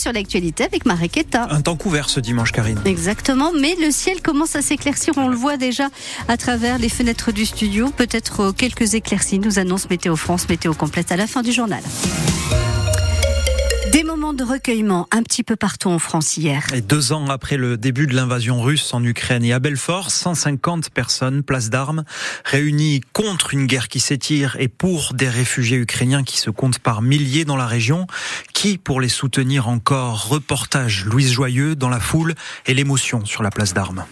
sur l'actualité avec Mareketa. Un temps couvert ce dimanche, Karine. Exactement, mais le ciel commence à s'éclaircir. On le voit déjà à travers les fenêtres du studio. Peut-être euh, quelques éclaircies, nous annonce Météo France, météo complète à la fin du journal. Des moments de recueillement un petit peu partout en France hier. Et deux ans après le début de l'invasion russe en Ukraine et à Belfort, 150 personnes, place d'armes, réunies contre une guerre qui s'étire et pour des réfugiés ukrainiens qui se comptent par milliers dans la région. Qui pour les soutenir encore? Reportage Louise Joyeux dans la foule et l'émotion sur la place d'armes.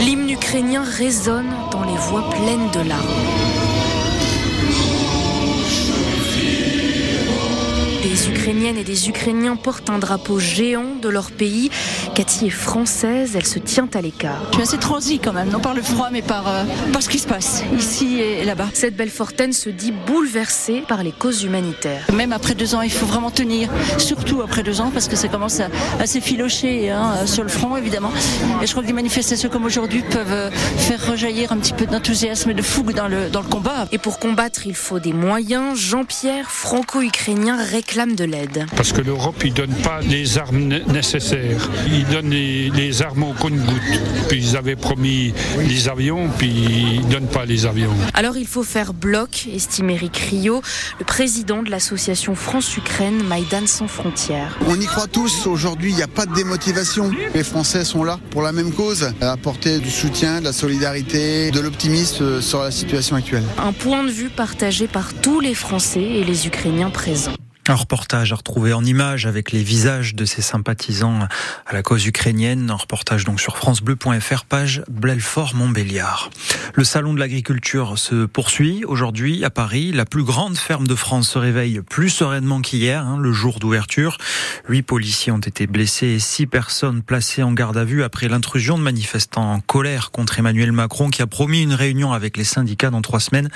L'hymne ukrainien résonne dans les voix pleines de larmes. Des Ukrainiennes et des Ukrainiens portent un drapeau géant de leur pays. Cathy est française, elle se tient à l'écart. Je suis assez transie quand même, non par le froid, mais par, euh, par ce qui se passe ici et là-bas. Cette belle fortaine se dit bouleversée par les causes humanitaires. Même après deux ans, il faut vraiment tenir, surtout après deux ans, parce que ça commence à, à s'effilocher hein, sur le front, évidemment. Et je crois que des manifestations comme aujourd'hui peuvent euh, faire rejaillir un petit peu d'enthousiasme et de fougue dans le, dans le combat. Et pour combattre, il faut des moyens. Jean-Pierre, franco-ukrainien, réclame de l'aide. Parce que l'Europe, il donne pas les armes nécessaires. Il donne les, les armes au compte-gouttes. Puis ils avaient promis les avions, puis ils donnent pas les avions. Alors il faut faire bloc, estime Eric Rio, le président de l'association France-Ukraine Maïdan sans frontières. On y croit tous. Aujourd'hui, il n'y a pas de démotivation. Les Français sont là pour la même cause, à apporter du soutien, de la solidarité, de l'optimisme sur la situation actuelle. Un point de vue partagé par tous les Français et les Ukrainiens présents. Un reportage à retrouver en images avec les visages de ces sympathisants à la cause ukrainienne. Un reportage donc sur francebleu.fr, page Belfort-Montbéliard. Le salon de l'agriculture se poursuit aujourd'hui à Paris. La plus grande ferme de France se réveille plus sereinement qu'hier, hein, le jour d'ouverture. Huit policiers ont été blessés et six personnes placées en garde à vue après l'intrusion de manifestants en colère contre Emmanuel Macron qui a promis une réunion avec les syndicats dans trois semaines.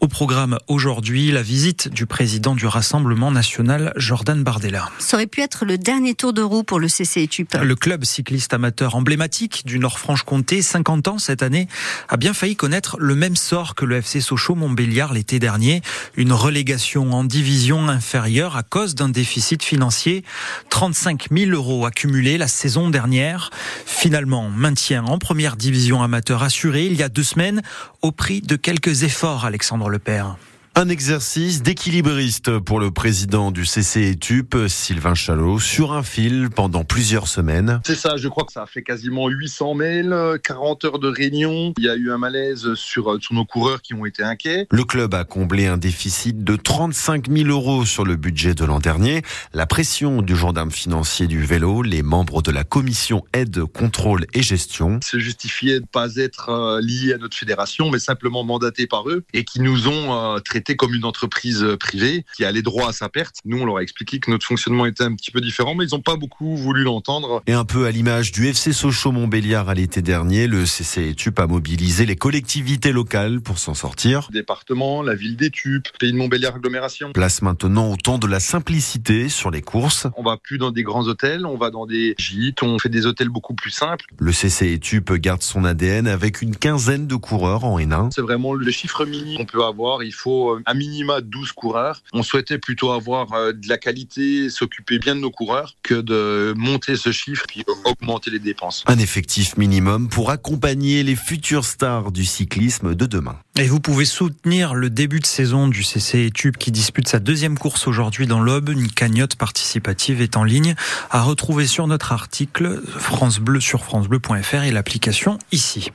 Au programme aujourd'hui, la visite du président du Rassemblement national Jordan Bardella. Ça aurait pu être le dernier tour de roue pour le CC Etup. Le club cycliste amateur emblématique du Nord-Franche-Comté, 50 ans cette année, a bien failli connaître le même sort que le FC Sochaux-Montbéliard l'été dernier, une relégation en division inférieure à cause d'un déficit financier, 35 000 euros accumulés la saison dernière. Finalement, maintien en première division amateur assuré il y a deux semaines au prix de quelques efforts, Alexandre Lepère. Un exercice d'équilibriste pour le président du CC Etup, Sylvain Chalot, sur un fil pendant plusieurs semaines. C'est ça, je crois que ça a fait quasiment 800 mails, 40 heures de réunion. Il y a eu un malaise sur, sur nos coureurs qui ont été inquiets. Le club a comblé un déficit de 35 000 euros sur le budget de l'an dernier. La pression du gendarme financier du vélo, les membres de la commission aide, contrôle et gestion. Se justifiait de ne pas être euh, lié à notre fédération, mais simplement mandaté par eux et qui nous ont euh, traité comme une entreprise euh, privée qui allait droit à sa perte. Nous, on leur a expliqué que notre fonctionnement était un petit peu différent, mais ils n'ont pas beaucoup voulu l'entendre. Et un peu à l'image du FC Sochaux-Montbéliard à l'été dernier, le CCETUP a mobilisé les collectivités locales pour s'en sortir. Département, la ville d'Etup, pays de Montbéliard agglomération. Place maintenant au temps de la simplicité sur les courses. On va plus dans des grands hôtels, on va dans des gîtes, on fait des hôtels beaucoup plus simples. Le CCETUP garde son ADN avec une quinzaine de coureurs en N1. C'est vraiment le chiffre mini qu'on peut avoir. Il faut à minima 12 coureurs. On souhaitait plutôt avoir euh, de la qualité, s'occuper bien de nos coureurs, que de monter ce chiffre puis augmenter les dépenses. Un effectif minimum pour accompagner les futures stars du cyclisme de demain. Et vous pouvez soutenir le début de saison du CC Tube qui dispute sa deuxième course aujourd'hui dans l'Aube. Une cagnotte participative est en ligne à retrouver sur notre article France Bleu sur francebleu.fr et l'application ici.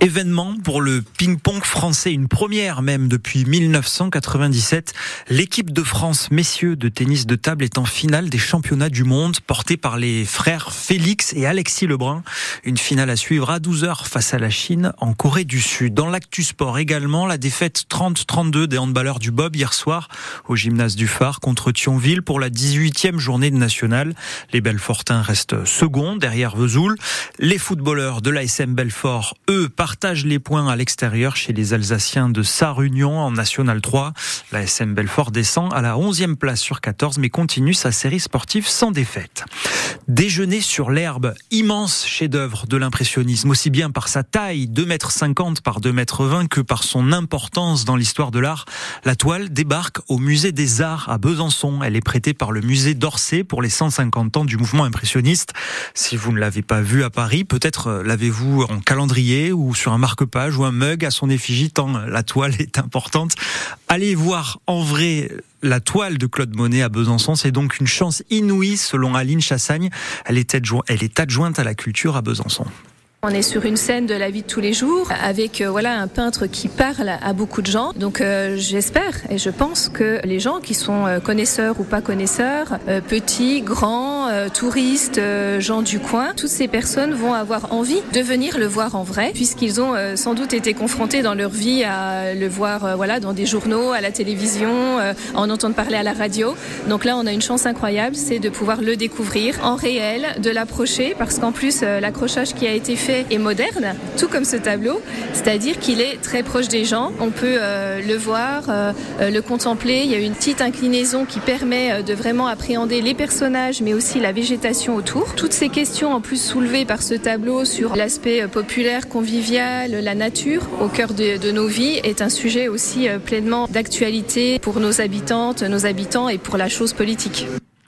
Événement pour le ping-pong français, une première même depuis 1997. L'équipe de France messieurs de tennis de table est en finale des championnats du monde portée par les frères Félix et Alexis Lebrun. Une finale à suivre à 12h face à la Chine en Corée du Sud. Dans l'actu sport également, la défaite 30-32 des handballeurs du Bob hier soir au gymnase du Phare contre Thionville pour la 18e journée de nationale. Les Belfortins restent seconds derrière Vesoul. Les footballeurs de l'ASM Belfort, eux, partagent les points à l'extérieur chez les Alsaciens de Sarre-Union en National 3. L'ASM Belfort descend à la 11e place sur 14 mais continue sa série sportive sans défaite. Déjeuner sur l'herbe, immense chef-d'œuvre de l'impressionnisme, aussi bien par sa taille, 2,50 m par 2,20 m que par son importance dans l'histoire de l'art, la toile débarque au musée des Arts à Besançon. Elle est prêtée par le musée d'Orsay pour les 150 ans du mouvement impressionniste. Si vous ne l'avez pas vue à Paris, peut-être euh, l'avez-vous en calendrier ou sur un marque-page ou un mug à son effigie tant la toile est importante. Allez voir en vrai la toile de Claude Monet à Besançon, c'est donc une chance inouïe selon Aline Chassagne. Elle est, elle est adjointe à la culture à Besançon. On est sur une scène de la vie de tous les jours avec euh, voilà un peintre qui parle à beaucoup de gens. Donc euh, j'espère et je pense que les gens qui sont euh, connaisseurs ou pas connaisseurs, petits, grands, touristes, gens du coin, toutes ces personnes vont avoir envie de venir le voir en vrai puisqu'ils ont sans doute été confrontés dans leur vie à le voir voilà dans des journaux, à la télévision, en entendre parler à la radio. Donc là on a une chance incroyable, c'est de pouvoir le découvrir en réel, de l'approcher parce qu'en plus l'accrochage qui a été fait et moderne, tout comme ce tableau, c'est-à-dire qu'il est très proche des gens. On peut euh, le voir, euh, euh, le contempler. Il y a une petite inclinaison qui permet de vraiment appréhender les personnages, mais la végétation autour. Toutes ces questions en plus soulevées par ce tableau sur l'aspect populaire, convivial, la nature au cœur de, nos vies est un sujet aussi pleinement d'actualité pour nos habitantes, nos habitants et pour la chose politique.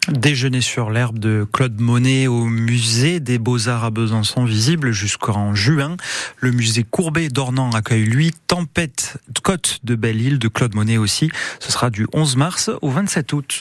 Déjeuner sur l'herbe de Claude Monet au musée des Beaux-Arts à Besançon, visible jusqu'en juin. Le musée Courbet d'Ornans accueille lui Tempête Côte de Belle-Île de Claude Monet aussi. Ce sera du 11 mars au 27 août.